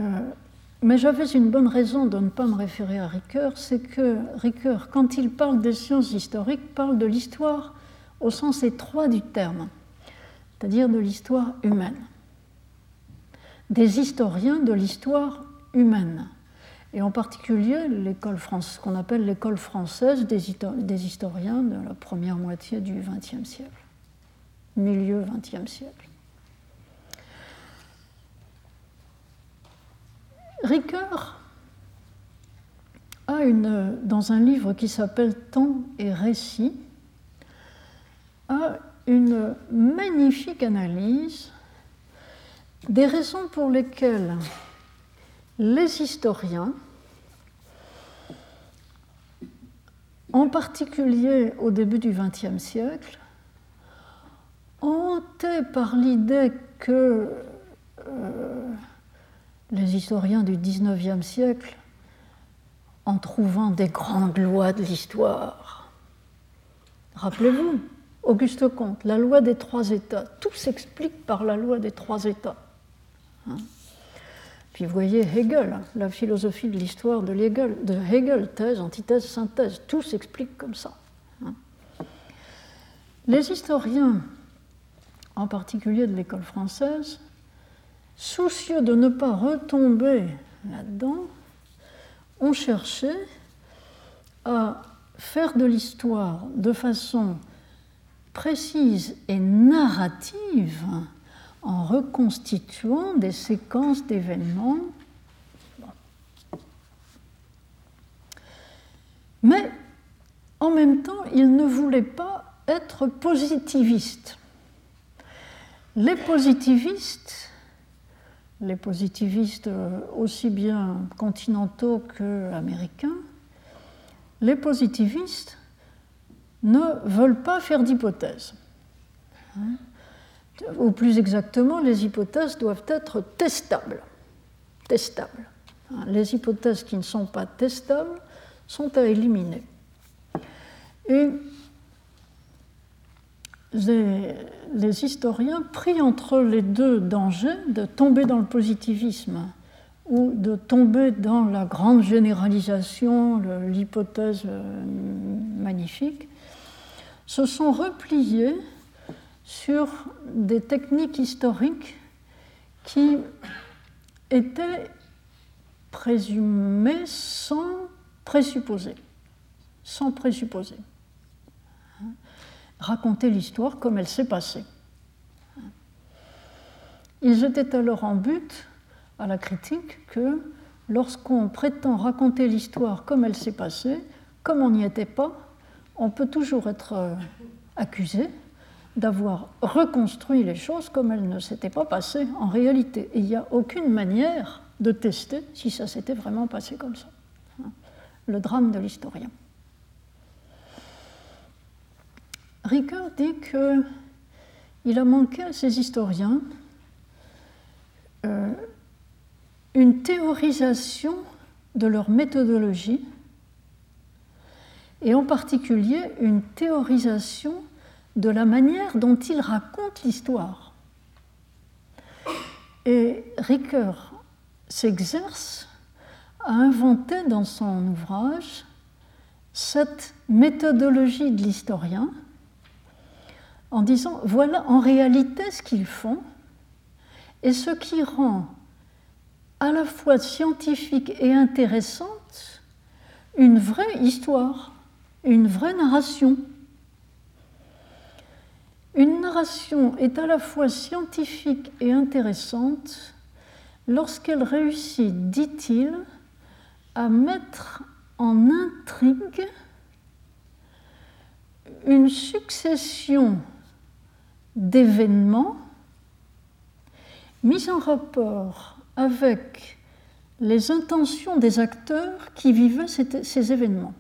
mais j'avais une bonne raison de ne pas me référer à Ricoeur, c'est que Ricoeur, quand il parle des sciences historiques, parle de l'histoire au sens étroit du terme, c'est-à-dire de l'histoire humaine, des historiens de l'histoire humaine et en particulier l'école ce qu'on appelle l'école française des, historiens de la première moitié du XXe siècle, milieu XXe siècle. Ricoeur a une, dans un livre qui s'appelle Temps et récit, a une magnifique analyse des raisons pour lesquelles les historiens, en particulier au début du XXe siècle, hantés par l'idée que euh, les historiens du XIXe siècle, en trouvant des grandes lois de l'histoire, rappelez-vous, Auguste Comte, la loi des trois États, tout s'explique par la loi des trois États. Hein. Puis vous voyez Hegel, la philosophie de l'histoire de Hegel, de Hegel, thèse, antithèse, synthèse, tout s'explique comme ça. Hein. Les historiens, en particulier de l'école française, soucieux de ne pas retomber là-dedans, ont cherché à faire de l'histoire de façon précise et narrative en reconstituant des séquences d'événements. Mais en même temps, il ne voulait pas être positiviste. Les positivistes, les positivistes aussi bien continentaux qu'américains, les positivistes ne veulent pas faire d'hypothèses. Hein? Ou plus exactement, les hypothèses doivent être testables. Testables. Hein, les hypothèses qui ne sont pas testables sont à éliminer. Et les, historiens, pris entre les deux dangers, de tomber dans le positivisme ou de tomber dans la grande généralisation, l'hypothèse euh, magnifique, se sont repliés sur des techniques historiques qui étaient présumées sans présupposer, sans présupposer. Raconter l'histoire comme elle s'est passée. Ils étaient alors en but à la critique que lorsqu'on prétend raconter l'histoire comme elle s'est passée, comme on n'y était pas, on peut toujours être euh, accusé d'avoir reconstruit les choses comme elles ne s'étaient pas passées en réalité. Il n'y a aucune manière de tester si ça s'était vraiment passé comme ça. Le drame de l'historien. Ricoeur dit qu'il a manqué à ces historiens euh, une théorisation de leur méthodologie et en particulier une théorisation de la manière dont ils racontent l'histoire. Et Ricoeur s'exerce à inventer dans son ouvrage cette méthodologie de l'historien en disant voilà en réalité ce qu'ils font et ce qui rend à la fois scientifique et intéressante une vraie histoire, une vraie narration. Une narration est à la fois scientifique et intéressante lorsqu'elle réussit, dit-il, à mettre en intrigue une succession d'événements mis en rapport avec les intentions des acteurs qui vivaient ces événements.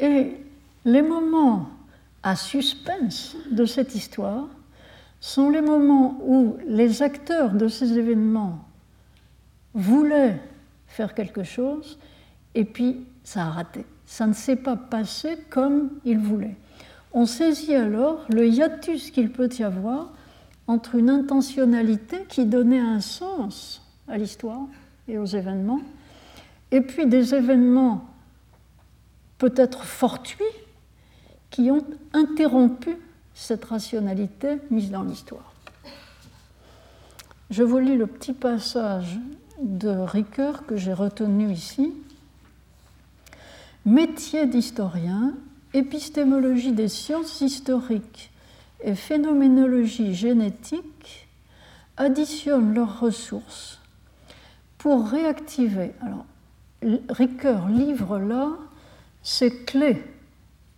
Et les moments à suspense de cette histoire sont les moments où les acteurs de ces événements voulaient faire quelque chose et puis ça a raté. Ça ne s'est pas passé comme ils voulaient. On saisit alors le hiatus qu'il peut y avoir entre une intentionnalité qui donnait un sens à l'histoire et aux événements, et puis des événements peut-être fortuits qui ont interrompu cette rationalité mise dans l'histoire. Je vous lis le petit passage de Ricoeur que j'ai retenu ici. Métier d'historien, épistémologie des sciences historiques et phénoménologie génétique additionnent leurs ressources pour réactiver. Alors, Ricoeur livre là ses clés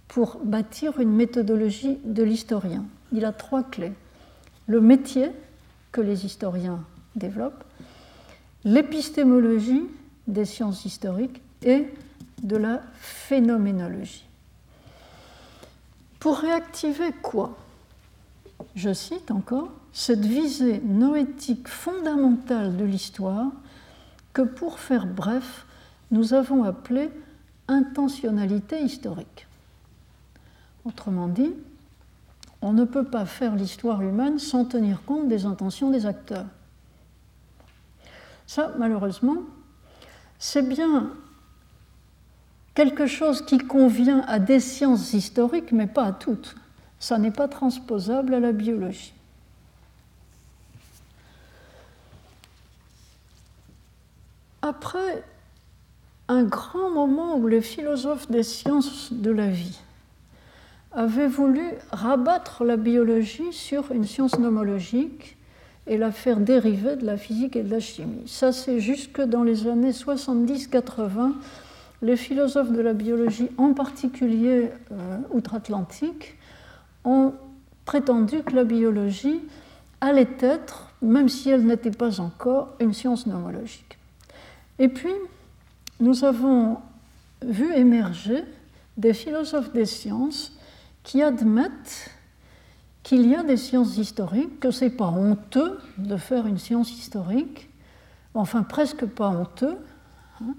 pour bâtir une méthodologie de l'historien. Il a trois clés. Le métier que les historiens développent, l'épistémologie des sciences historiques et de la phénoménologie. Pour réactiver quoi? Je cite encore, cette visée noétique fondamentale de l'histoire que, pour faire bref, nous avons appelée intentionnalité historique. Autrement dit, on ne peut pas faire l'histoire humaine sans tenir compte des intentions des acteurs. Ça, malheureusement, c'est bien quelque chose qui convient à des sciences historiques, mais pas à toutes ça n'est pas transposable à la biologie. Après un grand moment où les philosophes des sciences de la vie avaient voulu rabattre la biologie sur une science nomologique et la faire dériver de la physique et de la chimie. Ça, c'est jusque dans les années 70-80, les philosophes de la biologie, en particulier euh, outre-Atlantique, ont prétendu que la biologie allait être, même si elle n'était pas encore, une science nomologique. Et puis, nous avons vu émerger des philosophes des sciences qui admettent qu'il y a des sciences historiques, que ce n'est pas honteux de faire une science historique, enfin presque pas honteux, hein,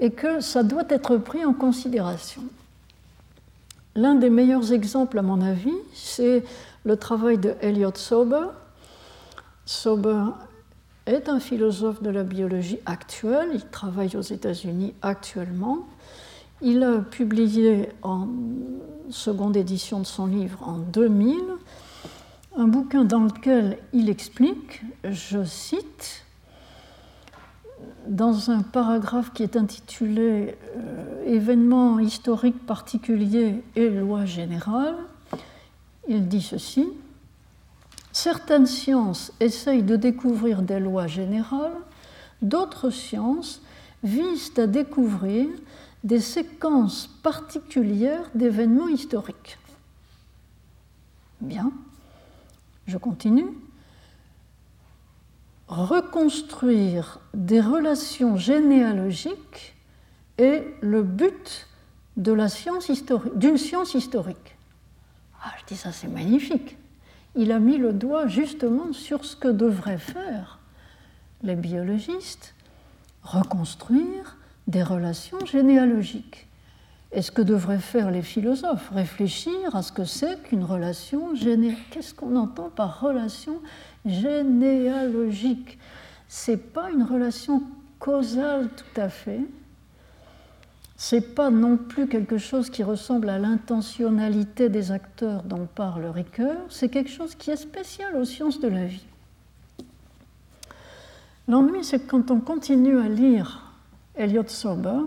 et que ça doit être pris en considération. L'un des meilleurs exemples, à mon avis, c'est le travail de Elliot Sober. Sober est un philosophe de la biologie actuelle, il travaille aux États-Unis actuellement. Il a publié en seconde édition de son livre en 2000 un bouquin dans lequel il explique, je cite, dans un paragraphe qui est intitulé euh, Événements historiques particuliers et lois générales, il dit ceci Certaines sciences essayent de découvrir des lois générales, d'autres sciences visent à découvrir des séquences particulières d'événements historiques. Bien, je continue. Reconstruire des relations généalogiques est le but science d'une science historique. Ah, je dis ça, c'est magnifique. Il a mis le doigt justement sur ce que devraient faire les biologistes, reconstruire des relations généalogiques. Et ce que devraient faire les philosophes, réfléchir à ce que c'est qu'une relation généalogique. Qu'est-ce qu'on entend par relation généalogique? C'est pas une relation causale tout à fait, c'est pas non plus quelque chose qui ressemble à l'intentionnalité des acteurs dont parle Ricoeur, c'est quelque chose qui est spécial aux sciences de la vie. L'ennui, c'est que quand on continue à lire Elliot Sober,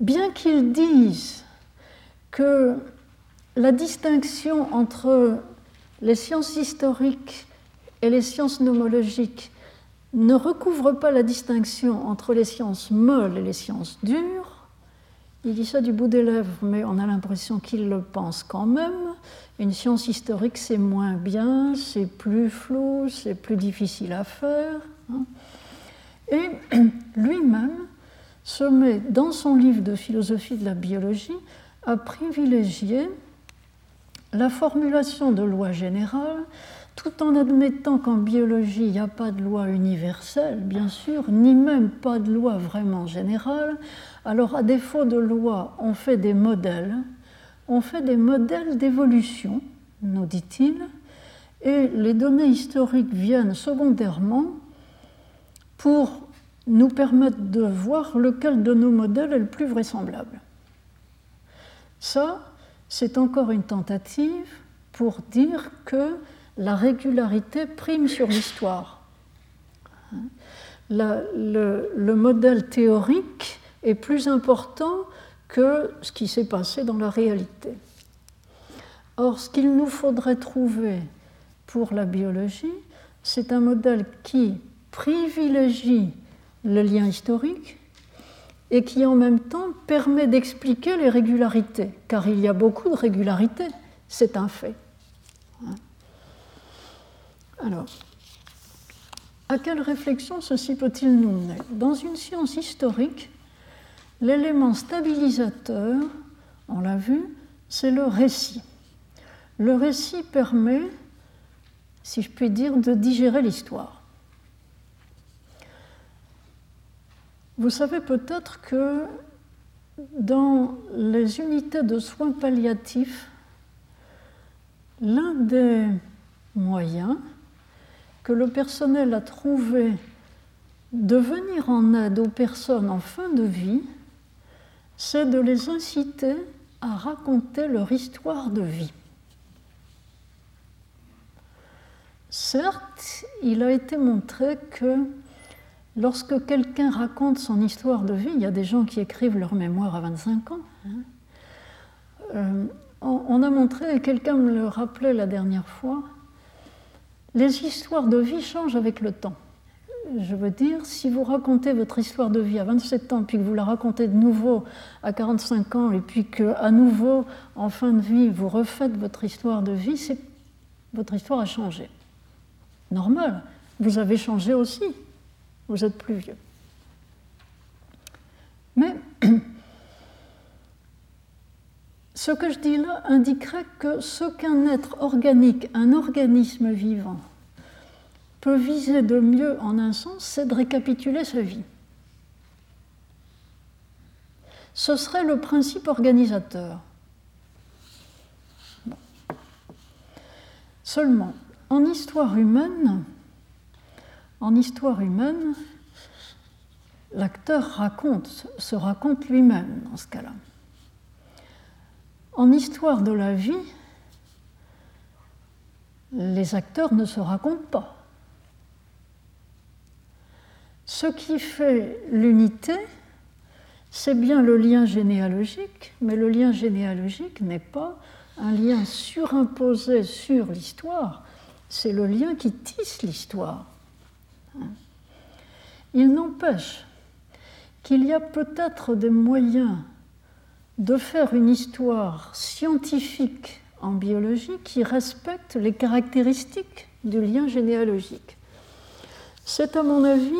bien qu'ils disent que la distinction entre les sciences historiques et les sciences nomologiques ne recouvre pas la distinction entre les sciences molles et les sciences dures. Il dit ça du bout des lèvres, mais on a l'impression qu'il le pense quand même. Une science historique, c'est moins bien, c'est plus flou, c'est plus difficile à faire. Hein. Et lui-même se met, dans son livre de philosophie de la biologie, à privilégier la formulation de lois générales tout en admettant qu'en biologie, il n'y a pas de loi universelle, bien sûr, ni même pas de loi vraiment générale, alors à défaut de loi, on fait des modèles, on fait des modèles d'évolution, nous dit-il, et les données historiques viennent secondairement pour nous permettre de voir lequel de nos modèles est le plus vraisemblable. Ça, c'est encore une tentative pour dire que la régularité prime sur l'histoire. Le, le, modèle théorique est plus important que ce qui s'est passé dans la réalité. Or, ce qu'il nous faudrait trouver pour la biologie, c'est un modèle qui privilégie le lien historique et qui en même temps permet d'expliquer les régularités, car il y a beaucoup de régularités, c'est un fait. Alors, à quelle réflexion ceci peut-il nous mener? Dans une science historique, l'élément stabilisateur, on l'a vu, c'est le récit. Le récit permet, si je puis dire, de digérer l'histoire. Vous savez peut-être que dans les unités de soins palliatifs, l'un des moyens que le personnel a trouvé de venir en aide aux personnes en fin de vie, c'est de les inciter à raconter leur histoire de vie. Certes, il a été montré que lorsque quelqu'un raconte son histoire de vie, il y a des gens qui écrivent leur mémoire à 25 ans, hein, euh, on a montré, et quelqu'un me le rappelait la dernière fois, les histoires de vie changent avec le temps. Je veux dire, si vous racontez votre histoire de vie à 27 ans, puis que vous la racontez de nouveau à 45 ans, et puis qu'à nouveau, en fin de vie, vous refaites votre histoire de vie, votre histoire a changé. Normal, vous avez changé aussi. Vous êtes plus vieux. Mais ce que je dis là indiquerait que ce qu'un être organique, un organisme vivant, peut viser de mieux en un sens, c'est de récapituler sa vie. Ce serait le principe organisateur. Seulement, en histoire humaine, en histoire humaine, l'acteur raconte, se raconte lui-même dans ce cas-là. En histoire de la vie, les acteurs ne se racontent pas. Ce qui fait l'unité, c'est bien le lien généalogique, mais le lien généalogique n'est pas un lien surimposé sur l'histoire, c'est le lien qui tisse l'histoire. Il n'empêche qu'il y a peut-être des moyens de faire une histoire scientifique en biologie qui respecte les caractéristiques du lien généalogique. C'est à mon avis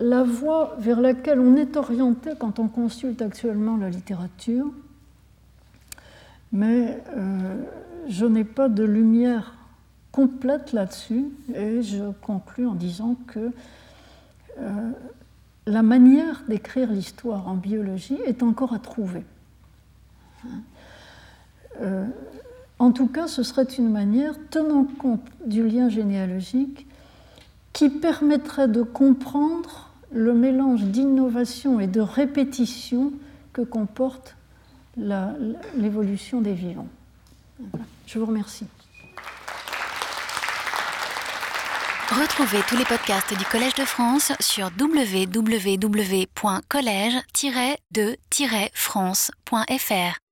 la voie vers laquelle on est orienté quand on consulte actuellement la littérature, mais euh, je n'ai pas de lumière complète là-dessus et je conclus en disant que euh, la manière d'écrire l'histoire en biologie est encore à trouver. Euh, en tout cas, ce serait une manière, tenant compte du lien généalogique, qui permettrait de comprendre le mélange d'innovation et de répétition que comporte l'évolution des vivants. Je vous remercie. Retrouvez tous les podcasts du Collège de France sur www.collège-de-france.fr.